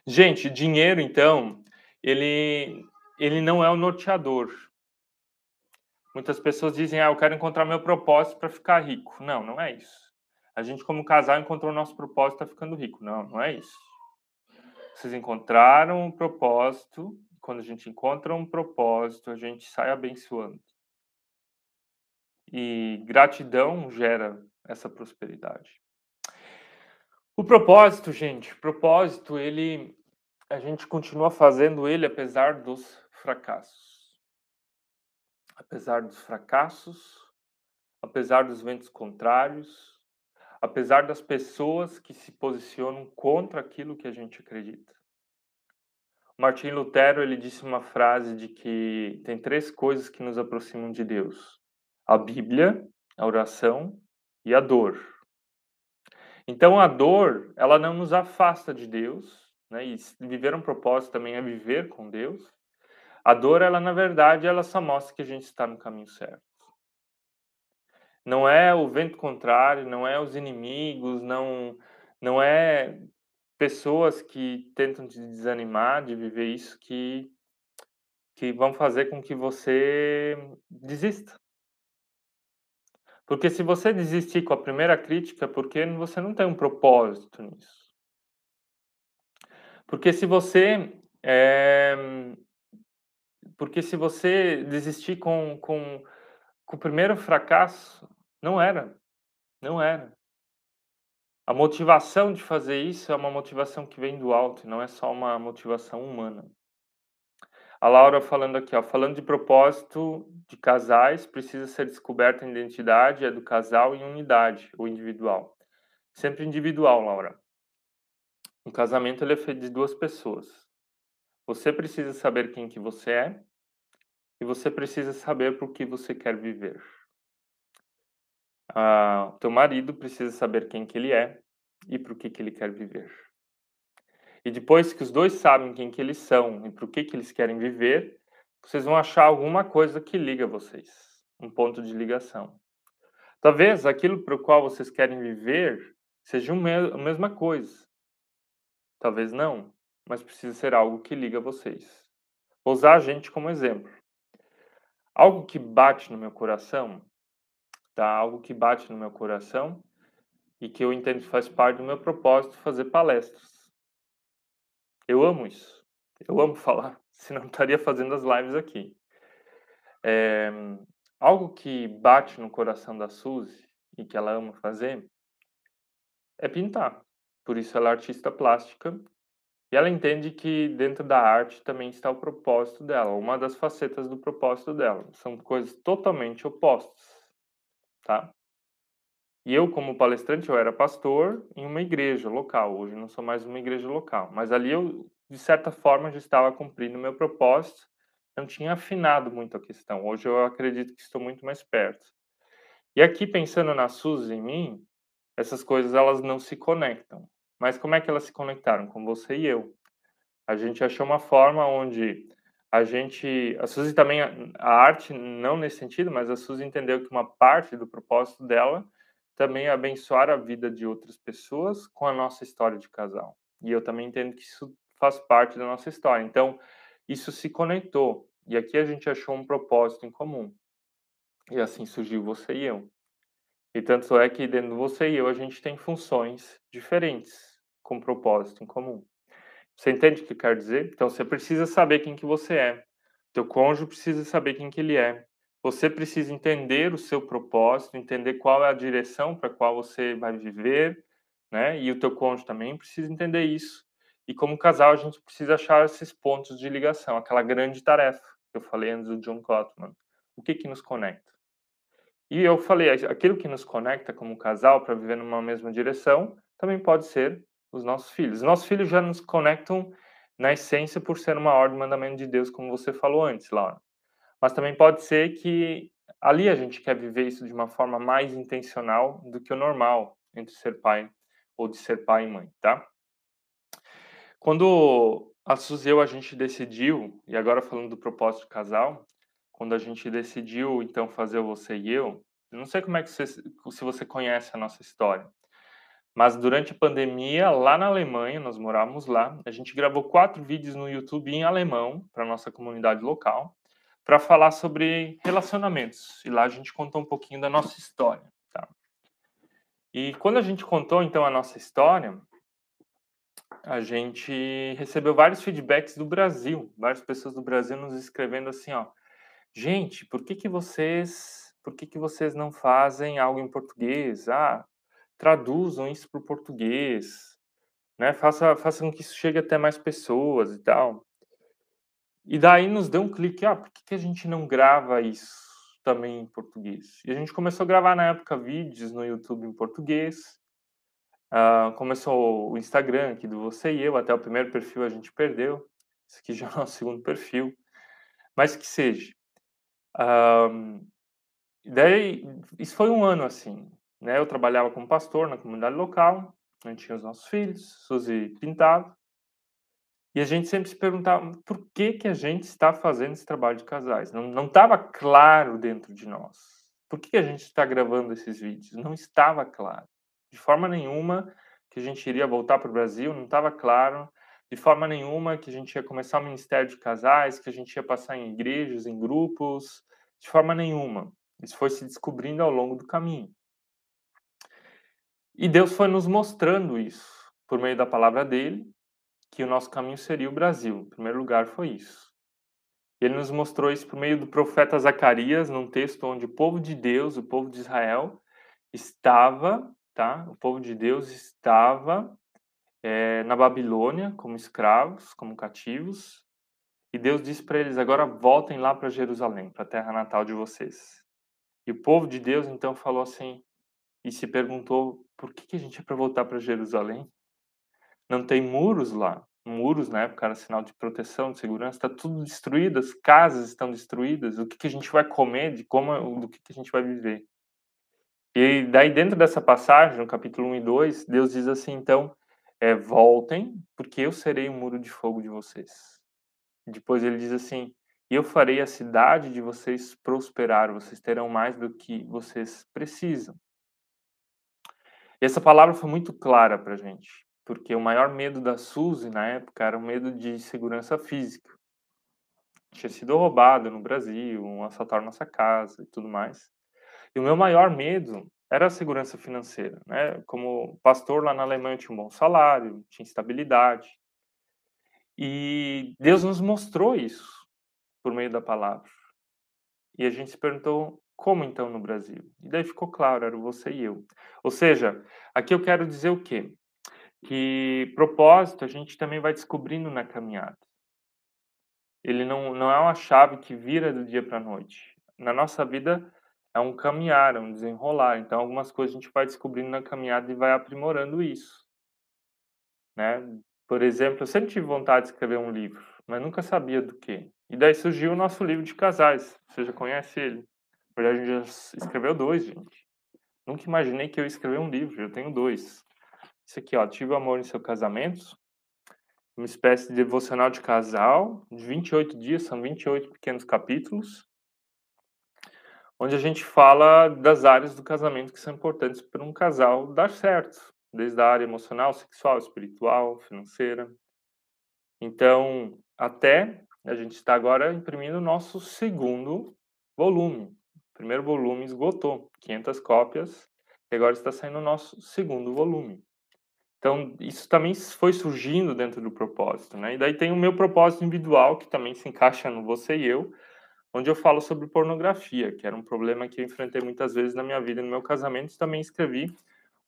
Gente, dinheiro, então, ele, ele não é o norteador. Muitas pessoas dizem, ah, eu quero encontrar meu propósito para ficar rico. Não, não é isso. A gente, como casal, encontrou o nosso propósito para ficando rico. Não, não é isso. Vocês encontraram um propósito. Quando a gente encontra um propósito, a gente sai abençoando. E gratidão gera essa prosperidade. O propósito, gente, propósito, ele a gente continua fazendo ele apesar dos fracassos. Apesar dos fracassos, apesar dos ventos contrários, apesar das pessoas que se posicionam contra aquilo que a gente acredita. Martim Lutero ele disse uma frase de que tem três coisas que nos aproximam de Deus: a Bíblia, a oração e a dor. Então a dor ela não nos afasta de Deus, né? E viver um propósito também é viver com Deus. A dor ela na verdade ela só mostra que a gente está no caminho certo. Não é o vento contrário, não é os inimigos, não, não é pessoas que tentam te desanimar de viver isso que, que vão fazer com que você desista. Porque se você desistir com a primeira crítica, é porque você não tem um propósito nisso. Porque se você é, porque se você desistir com, com, com o primeiro fracasso, não era, não era. A motivação de fazer isso é uma motivação que vem do alto, não é só uma motivação humana. A Laura falando aqui, ó, falando de propósito de casais, precisa ser descoberta a identidade é do casal em unidade, ou individual. Sempre individual, Laura. Um casamento ele é feito de duas pessoas. Você precisa saber quem que você é e você precisa saber por que você quer viver. Ah, teu marido precisa saber quem que ele é e por que que ele quer viver. E depois que os dois sabem quem que eles são e por que que eles querem viver, vocês vão achar alguma coisa que liga vocês, um ponto de ligação. Talvez aquilo para o qual vocês querem viver seja a mesma coisa. Talvez não, mas precisa ser algo que liga vocês. Vou usar a gente como exemplo. Algo que bate no meu coração, tá? Algo que bate no meu coração e que eu entendo que faz parte do meu propósito fazer palestras. Eu amo isso. Eu amo falar, senão estaria fazendo as lives aqui. É, algo que bate no coração da Suzy e que ela ama fazer é pintar. Por isso ela é artista plástica e ela entende que dentro da arte também está o propósito dela, uma das facetas do propósito dela. São coisas totalmente opostas, tá? E eu, como palestrante, eu era pastor em uma igreja local. Hoje não sou mais uma igreja local, mas ali eu, de certa forma, já estava cumprindo meu propósito. Não tinha afinado muito a questão. Hoje eu acredito que estou muito mais perto. E aqui pensando na Suzy em mim, essas coisas elas não se conectam. Mas como é que elas se conectaram? Com você e eu. A gente achou uma forma onde a gente, a Suzy também, a arte não nesse sentido, mas a Suzy entendeu que uma parte do propósito dela também é abençoar a vida de outras pessoas com a nossa história de casal. E eu também entendo que isso faz parte da nossa história. Então, isso se conectou. E aqui a gente achou um propósito em comum. E assim surgiu você e eu. E tanto é que dentro de você e eu a gente tem funções diferentes com propósito em comum. Você entende o que quer dizer? Então você precisa saber quem que você é. Teu cônjuge precisa saber quem que ele é. Você precisa entender o seu propósito, entender qual é a direção para qual você vai viver, né? E o teu cônjuge também precisa entender isso. E como casal a gente precisa achar esses pontos de ligação, aquela grande tarefa que eu falei antes do John Gottman. O que que nos conecta? E eu falei, aquilo que nos conecta como casal para viver numa mesma direção, também pode ser os nossos filhos. Os nossos filhos já nos conectam na essência por ser uma ordem mandamento de Deus, como você falou antes, Laura. Mas também pode ser que ali a gente quer viver isso de uma forma mais intencional do que o normal entre ser pai ou de ser pai e mãe, tá? Quando a Suzy eu a gente decidiu, e agora falando do propósito casal, quando a gente decidiu então fazer o você e eu, não sei como é que você, se você conhece a nossa história, mas durante a pandemia, lá na Alemanha, nós morávamos lá, a gente gravou quatro vídeos no YouTube em alemão para nossa comunidade local, para falar sobre relacionamentos. E lá a gente contou um pouquinho da nossa história. Tá? E quando a gente contou então a nossa história, a gente recebeu vários feedbacks do Brasil, várias pessoas do Brasil nos escrevendo assim, ó, gente, por que que vocês, por que que vocês não fazem algo em português? Ah, traduzam isso para o português, né? Faça, façam com que isso chegue até mais pessoas e tal. E daí nos deu um clique, ah, por que, que a gente não grava isso também em português? E a gente começou a gravar na época vídeos no YouTube em português. Uh, começou o Instagram aqui do Você e Eu, até o primeiro perfil a gente perdeu. Esse aqui já é o nosso segundo perfil. Mas que seja. Uh, daí, isso foi um ano assim. Né? Eu trabalhava como pastor na comunidade local, a gente tinha os nossos filhos, Suzy pintava, e a gente sempre se perguntava por que, que a gente está fazendo esse trabalho de casais. Não estava claro dentro de nós. Por que, que a gente está gravando esses vídeos? Não estava claro. De forma nenhuma que a gente iria voltar para o Brasil, não estava claro. De forma nenhuma que a gente ia começar o ministério de casais, que a gente ia passar em igrejas, em grupos. De forma nenhuma. Isso foi se descobrindo ao longo do caminho. E Deus foi nos mostrando isso por meio da palavra dele, que o nosso caminho seria o Brasil. Em primeiro lugar, foi isso. Ele nos mostrou isso por meio do profeta Zacarias, num texto onde o povo de Deus, o povo de Israel, estava, tá? O povo de Deus estava é, na Babilônia como escravos, como cativos, e Deus disse para eles: agora voltem lá para Jerusalém, para a terra natal de vocês. E o povo de Deus então falou assim e se perguntou: por que, que a gente é para voltar para Jerusalém? Não tem muros lá muros na época era sinal de proteção, de segurança, está tudo destruído, as casas estão destruídas, o que, que a gente vai comer, de como, do que, que a gente vai viver. E daí dentro dessa passagem, no capítulo 1 e 2, Deus diz assim, então, é, voltem, porque eu serei o muro de fogo de vocês. Depois ele diz assim, eu farei a cidade de vocês prosperar, vocês terão mais do que vocês precisam. E essa palavra foi muito clara para a gente porque o maior medo da Suzy na época era o medo de segurança física. Tinha sido roubado no Brasil, um assaltar nossa casa e tudo mais. E o meu maior medo era a segurança financeira, né? Como pastor lá na Alemanha eu tinha um bom salário, tinha estabilidade. E Deus nos mostrou isso por meio da palavra. E a gente se perguntou como então no Brasil? E daí ficou claro, era você e eu. Ou seja, aqui eu quero dizer o quê? que propósito a gente também vai descobrindo na caminhada. Ele não, não é uma chave que vira do dia para a noite. Na nossa vida é um caminhar, é um desenrolar. Então, algumas coisas a gente vai descobrindo na caminhada e vai aprimorando isso. Né? Por exemplo, eu sempre tive vontade de escrever um livro, mas nunca sabia do que. E daí surgiu o nosso livro de casais. Você já conhece ele? Verdade, a gente já escreveu dois, gente. Nunca imaginei que eu ia escrever um livro, eu tenho dois. Isso aqui, ó, Tive Amor em Seu Casamento. Uma espécie de devocional de casal, de 28 dias, são 28 pequenos capítulos, onde a gente fala das áreas do casamento que são importantes para um casal dar certo, desde a área emocional, sexual, espiritual, financeira. Então, até a gente está agora imprimindo o nosso segundo volume. Primeiro volume esgotou, 500 cópias, e agora está saindo o nosso segundo volume. Então, isso também foi surgindo dentro do propósito, né? E daí tem o meu propósito individual, que também se encaixa no você e eu, onde eu falo sobre pornografia, que era um problema que eu enfrentei muitas vezes na minha vida no meu casamento, também escrevi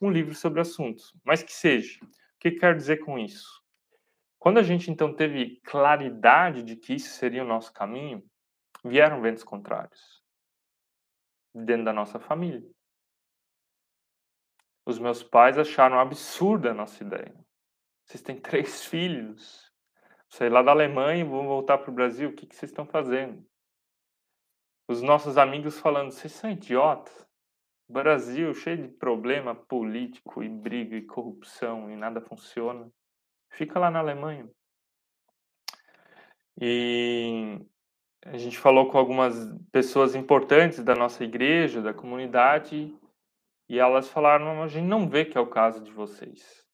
um livro sobre assuntos. Mas que seja, o que quer dizer com isso? Quando a gente então teve claridade de que isso seria o nosso caminho, vieram ventos contrários dentro da nossa família. Os meus pais acharam absurda a nossa ideia. Vocês têm três filhos. Saí lá da Alemanha vão voltar para o Brasil. O que, que vocês estão fazendo? Os nossos amigos falando, vocês são idiotas. Brasil cheio de problema político e briga e corrupção e nada funciona. Fica lá na Alemanha. E a gente falou com algumas pessoas importantes da nossa igreja, da comunidade, e elas falaram: a gente não vê que é o caso de vocês.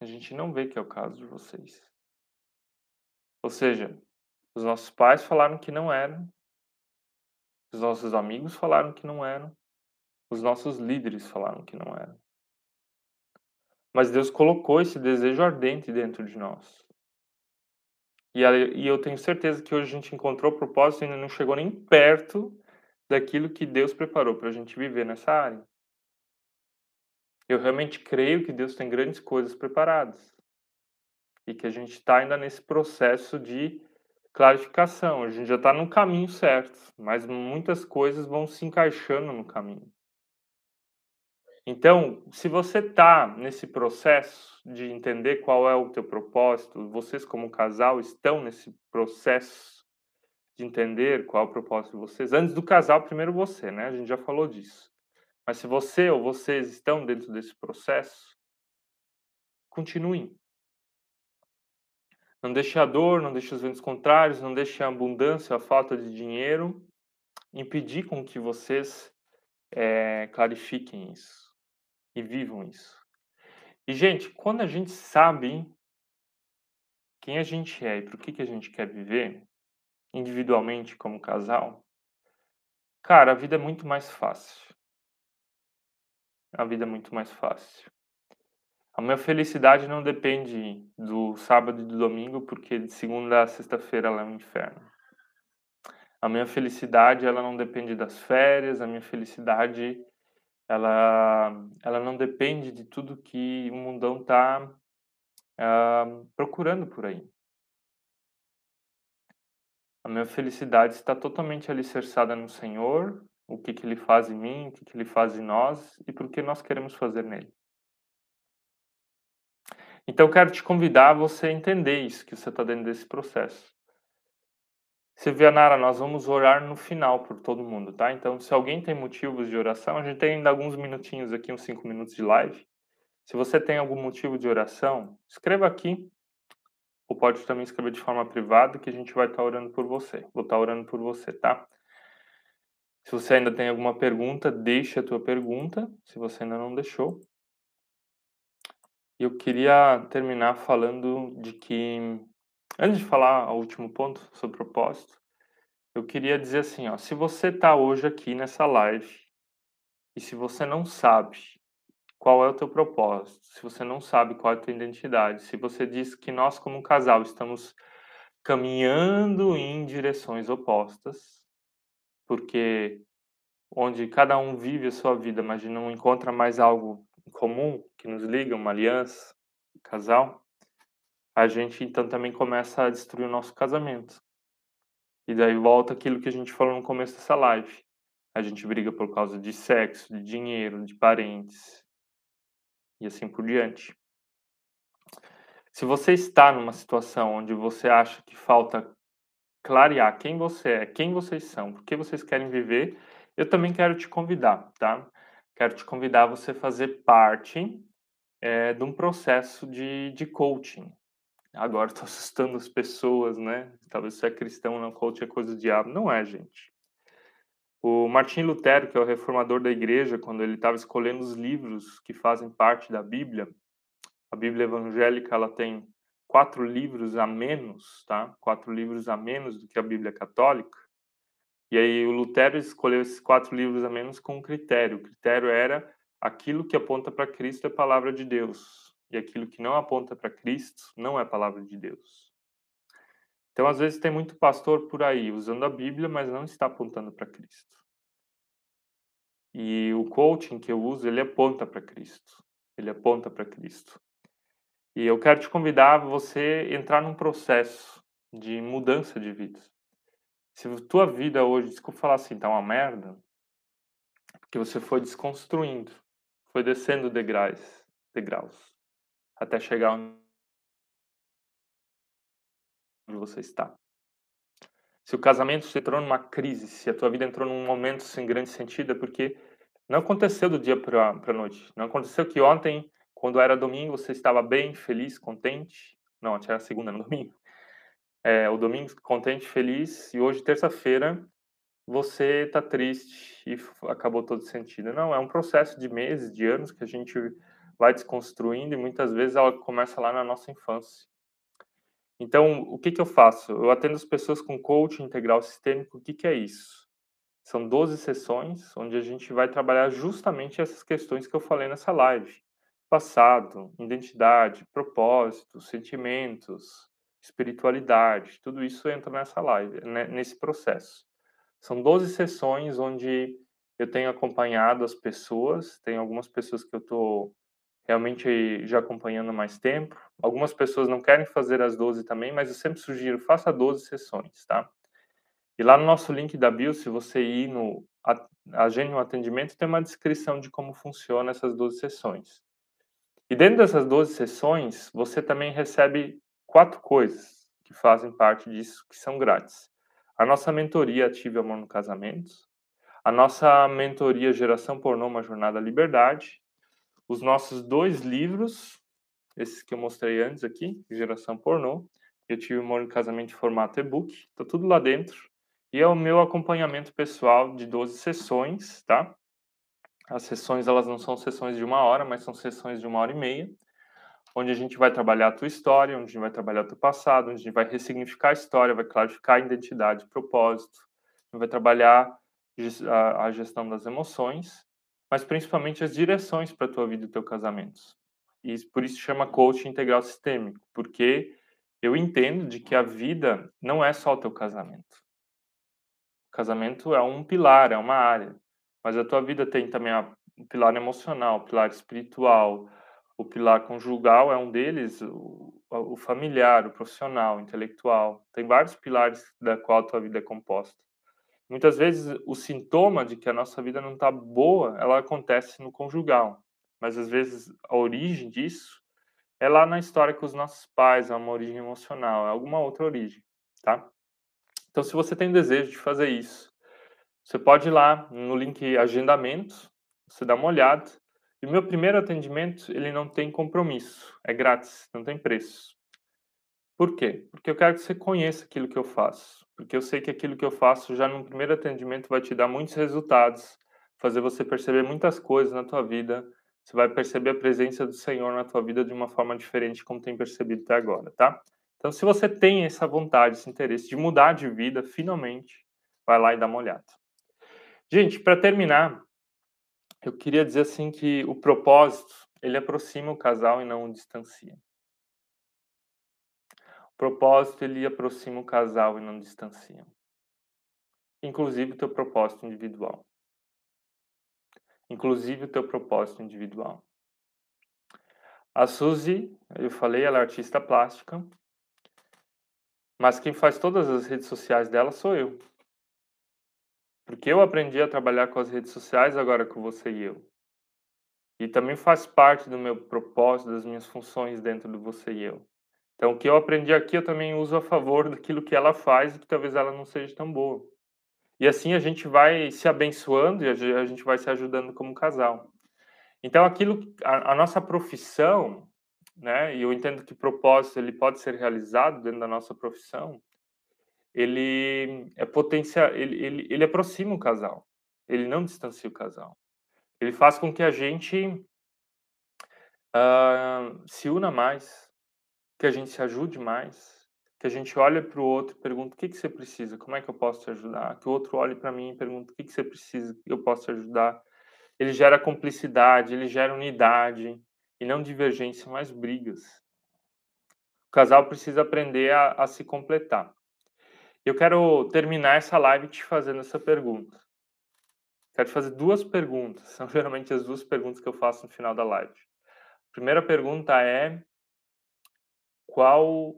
A gente não vê que é o caso de vocês. Ou seja, os nossos pais falaram que não eram, os nossos amigos falaram que não eram, os nossos líderes falaram que não eram. Mas Deus colocou esse desejo ardente dentro de nós. E, eu tenho certeza que hoje a gente encontrou o propósito e ainda não chegou nem perto daquilo que Deus preparou para a gente viver nessa área. Eu realmente creio que Deus tem grandes coisas preparadas e que a gente está ainda nesse processo de clarificação. A gente já está no caminho certo, mas muitas coisas vão se encaixando no caminho. Então, se você está nesse processo de entender qual é o teu propósito, vocês como casal estão nesse processo de entender qual é o propósito de vocês. Antes do casal, primeiro você, né? A gente já falou disso. Mas se você ou vocês estão dentro desse processo, continuem. Não deixe a dor, não deixe os ventos contrários, não deixe a abundância, a falta de dinheiro impedir com que vocês é, clarifiquem isso e vivam isso. E, gente, quando a gente sabe quem a gente é e para o que, que a gente quer viver, individualmente como casal, cara, a vida é muito mais fácil. A vida é muito mais fácil. A minha felicidade não depende do sábado e do domingo, porque de segunda a sexta-feira ela é um inferno. A minha felicidade, ela não depende das férias, a minha felicidade, ela, ela não depende de tudo que o mundão está uh, ah, procurando por aí. A minha felicidade está totalmente alicerçada no Senhor, o que, que Ele faz em mim, o que, que Ele faz em nós e por que nós queremos fazer nele. Então, eu quero te convidar a você entender isso, que você está dentro desse processo. Silvianara, nós vamos orar no final por todo mundo, tá? Então, se alguém tem motivos de oração, a gente tem ainda alguns minutinhos aqui, uns cinco minutos de live. Se você tem algum motivo de oração, escreva aqui. Ou pode também escrever de forma privada, que a gente vai estar tá orando por você. Vou estar tá orando por você, tá? Se você ainda tem alguma pergunta, deixe a tua pergunta, se você ainda não deixou. Eu queria terminar falando de que, antes de falar o último ponto sobre propósito, eu queria dizer assim, ó, se você está hoje aqui nessa live e se você não sabe qual é o teu propósito, se você não sabe qual é a tua identidade, se você diz que nós como casal estamos caminhando em direções opostas, porque onde cada um vive a sua vida, mas não encontra mais algo comum que nos liga, uma aliança, um casal, a gente então também começa a destruir o nosso casamento. E daí volta aquilo que a gente falou no começo dessa live. A gente briga por causa de sexo, de dinheiro, de parentes e assim por diante. Se você está numa situação onde você acha que falta clarear quem você é, quem vocês são, por que vocês querem viver, eu também quero te convidar, tá? quero te convidar a você fazer parte é, de um processo de, de coaching. Agora estou assustando as pessoas, né? Talvez você é cristão, não coach é coisa do diabo. Não é, gente. O Martim Lutero, que é o reformador da igreja, quando ele estava escolhendo os livros que fazem parte da Bíblia, a Bíblia evangélica ela tem quatro livros a menos, tá? Quatro livros a menos do que a Bíblia católica. E aí o Lutero escolheu esses quatro livros a menos com um critério. O critério era aquilo que aponta para Cristo é palavra de Deus. E aquilo que não aponta para Cristo não é palavra de Deus. Então, às vezes, tem muito pastor por aí usando a Bíblia, mas não está apontando para Cristo. E o coaching que eu uso, ele aponta para Cristo. Ele aponta para Cristo. E eu quero te convidar você entrar num processo de mudança de vida. Se tua vida hoje, desculpa falar assim, tá uma merda, porque você foi desconstruindo, foi descendo degraus, degraus, até chegar onde você está. Se o casamento se entrou numa crise, se a tua vida entrou num momento sem grande sentido, é porque não aconteceu do dia para a noite. Não aconteceu que ontem, quando era domingo, você estava bem, feliz, contente. Não, até era segunda, no domingo é, o domingo contente, feliz, e hoje, terça-feira, você está triste e acabou todo sentido. Não, é um processo de meses, de anos que a gente vai desconstruindo e muitas vezes ela começa lá na nossa infância. Então, o que, que eu faço? Eu atendo as pessoas com coaching integral sistêmico. O que, que é isso? São 12 sessões onde a gente vai trabalhar justamente essas questões que eu falei nessa live: passado, identidade, propósito, sentimentos, espiritualidade, tudo isso entra nessa live, né, nesse processo. São 12 sessões onde eu tenho acompanhado as pessoas, tem algumas pessoas que eu estou realmente já acompanhando há mais tempo. Algumas pessoas não querem fazer as 12 também, mas eu sempre sugiro, faça 12 sessões, tá? E lá no nosso link da bio, se você ir no Agende um Atendimento, tem uma descrição de como funciona essas 12 sessões. E dentro dessas 12 sessões, você também recebe quatro coisas que fazem parte disso que são grátis. A nossa mentoria Ative Amor no Casamento, a nossa mentoria Geração Pornô, Uma Jornada à Liberdade, os nossos dois livros, esses que eu mostrei antes aqui, Geração Pornô, eu tive Amor no Casamento em formato e-book, tá tudo lá dentro. E é o meu acompanhamento pessoal de 12 sessões, tá? As sessões, elas não são sessões de uma hora, mas são sessões de uma hora e meia onde a gente vai trabalhar a tua história, onde a gente vai trabalhar o teu passado, onde a gente vai ressignificar a história, vai clarificar a identidade, propósito, a gente vai trabalhar a gestão das emoções, mas principalmente as direções para a tua vida e teu casamento. e por isso chama coaching integral sistêmico, porque eu entendo de que a vida não é só o teu casamento. O casamento é um pilar, é uma área, mas a tua vida tem também o pilar emocional, o pilar espiritual, o pilar conjugal é um deles, o, o familiar, o profissional, o intelectual. Tem vários pilares da qual a tua vida é composta. Muitas vezes o sintoma de que a nossa vida não está boa, ela acontece no conjugal, mas às vezes a origem disso é lá na história com os nossos pais, é uma origem emocional, é alguma outra origem, tá? Então, se você tem desejo de fazer isso, você pode ir lá no link agendamentos, você dá uma olhada. E o meu primeiro atendimento, ele não tem compromisso, é grátis, não tem preço. Por quê? Porque eu quero que você conheça aquilo que eu faço. Porque eu sei que aquilo que eu faço já no primeiro atendimento vai te dar muitos resultados, fazer você perceber muitas coisas na tua vida. Você vai perceber a presença do Senhor na tua vida de uma forma diferente como tem percebido até agora, tá? Então, se você tem essa vontade, esse interesse de mudar de vida, finalmente, vai lá e dá uma olhada. Gente, para terminar, eu queria dizer assim que o propósito, ele aproxima o casal e não o distancia propósito ele aproxima o casal e não distancia. Inclusive o teu propósito individual. Inclusive o teu propósito individual. A Suzy, eu falei, ela é artista plástica, mas quem faz todas as redes sociais dela sou eu. Porque eu aprendi a trabalhar com as redes sociais agora com você e eu. E também faz parte do meu propósito, das minhas funções dentro do você e eu. Então, o que eu aprendi aqui, eu também uso a favor daquilo que ela faz e que talvez ela não seja tão boa. E assim a gente vai se abençoando e a gente vai se ajudando como casal. Então, aquilo, a, a nossa profissão, né? E eu entendo que propósito ele pode ser realizado dentro da nossa profissão. Ele é potencial, ele, ele, ele aproxima o casal. Ele não distancia o casal. Ele faz com que a gente uh, se una mais, que a gente se ajude mais, que a gente olhe para o outro e pergunte o que, que você precisa, como é que eu posso te ajudar, que o outro olhe para mim e pergunte o que, que você precisa, eu posso te ajudar. Ele gera cumplicidade, ele gera unidade e não divergência, mas brigas. O casal precisa aprender a, a se completar. Eu quero terminar essa live te fazendo essa pergunta. Quero te fazer duas perguntas. São geralmente as duas perguntas que eu faço no final da live. A primeira pergunta é: qual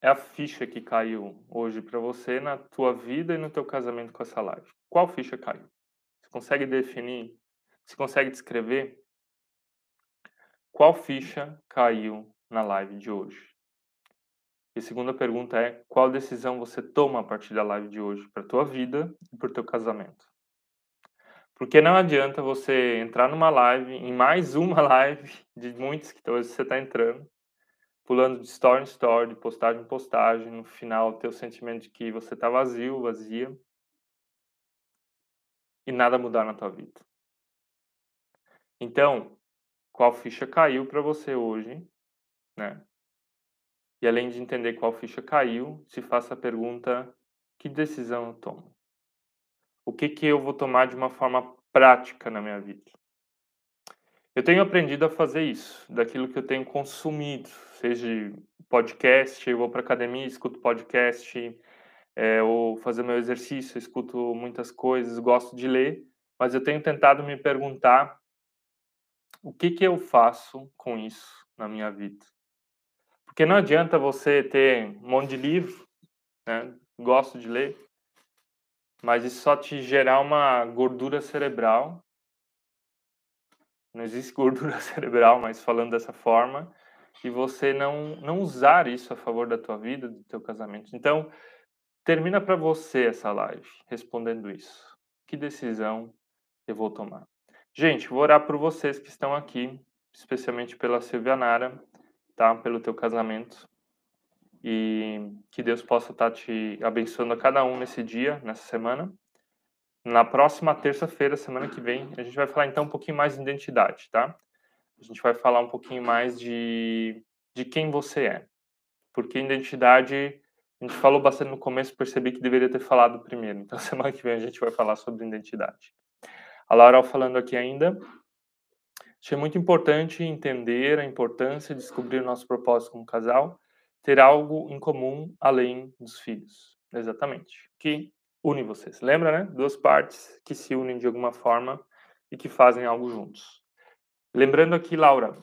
é a ficha que caiu hoje para você na tua vida e no teu casamento com essa live? Qual ficha caiu? Você consegue definir? Você consegue descrever? Qual ficha caiu na live de hoje? E a segunda pergunta é: qual decisão você toma a partir da live de hoje para tua vida e para o teu casamento? Porque não adianta você entrar numa live, em mais uma live de muitos que talvez você está entrando, pulando de story em story, de postagem em postagem, no final ter o sentimento de que você está vazio, vazia, e nada mudar na tua vida. Então, qual ficha caiu para você hoje, né? E além de entender qual ficha caiu, se faça a pergunta: que decisão eu tomo? O que que eu vou tomar de uma forma prática na minha vida? Eu tenho aprendido a fazer isso, daquilo que eu tenho consumido, seja podcast, eu vou para academia, escuto podcast, é, ou fazer meu exercício, escuto muitas coisas, gosto de ler, mas eu tenho tentado me perguntar o que que eu faço com isso na minha vida. Porque não adianta você ter um monte de livro, né? gosto de ler, mas isso só te gerar uma gordura cerebral não existe gordura cerebral, mas falando dessa forma, e você não, não usar isso a favor da tua vida, do teu casamento. Então, termina para você essa live respondendo isso. Que decisão eu vou tomar? Gente, vou orar por vocês que estão aqui, especialmente pela Silvia Nara, tá? Pelo teu casamento. E que Deus possa estar tá te abençoando a cada um nesse dia, nessa semana. Na próxima terça-feira, semana que vem, a gente vai falar então um pouquinho mais de identidade, tá? A gente vai falar um pouquinho mais de, de quem você é. Porque identidade, a gente falou bastante no começo, percebi que deveria ter falado primeiro. Então, semana que vem a gente vai falar sobre identidade. A Laura falando aqui ainda. Achei muito importante entender a importância de descobrir o nosso propósito como casal, ter algo em comum além dos filhos. Exatamente. Que une vocês. Lembra, né? Duas partes que se unem de alguma forma e que fazem algo juntos. Lembrando aqui, Laura,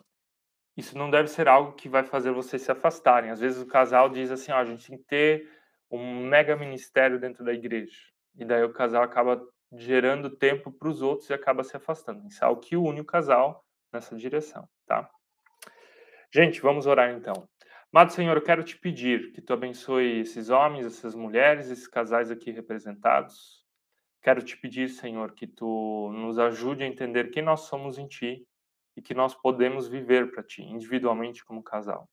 isso não deve ser algo que vai fazer vocês se afastarem. Às vezes o casal diz assim, ó, a gente tem que ter um mega ministério dentro da igreja. E daí o casal acaba gerando tempo para os outros e acaba se afastando. Isso é algo que une o casal nessa direção, tá? Gente, vamos orar então. Amado Senhor, eu quero te pedir que tu abençoe esses homens, essas mulheres, esses casais aqui representados. Quero te pedir, Senhor, que tu nos ajude a entender quem nós somos em ti e que nós podemos viver para ti, individualmente como casal.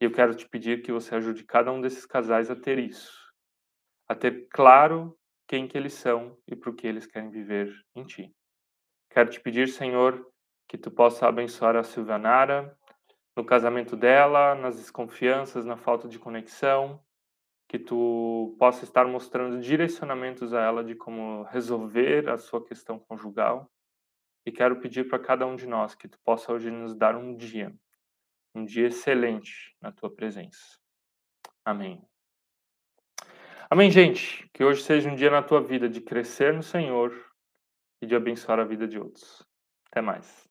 E eu quero te pedir que você ajude cada um desses casais a ter isso, a ter claro quem que eles são e por que eles querem viver em ti. Quero te pedir, Senhor, que tu possa abençoar a Silvanara no casamento dela, nas desconfianças, na falta de conexão, que tu possa estar mostrando direcionamentos a ela de como resolver a sua questão conjugal. E quero pedir para cada um de nós que tu possa hoje nos dar um dia, um dia excelente na tua presença. Amém. Amém, gente. Que hoje seja um dia na tua vida de crescer no Senhor e de abençoar a vida de outros. Até mais.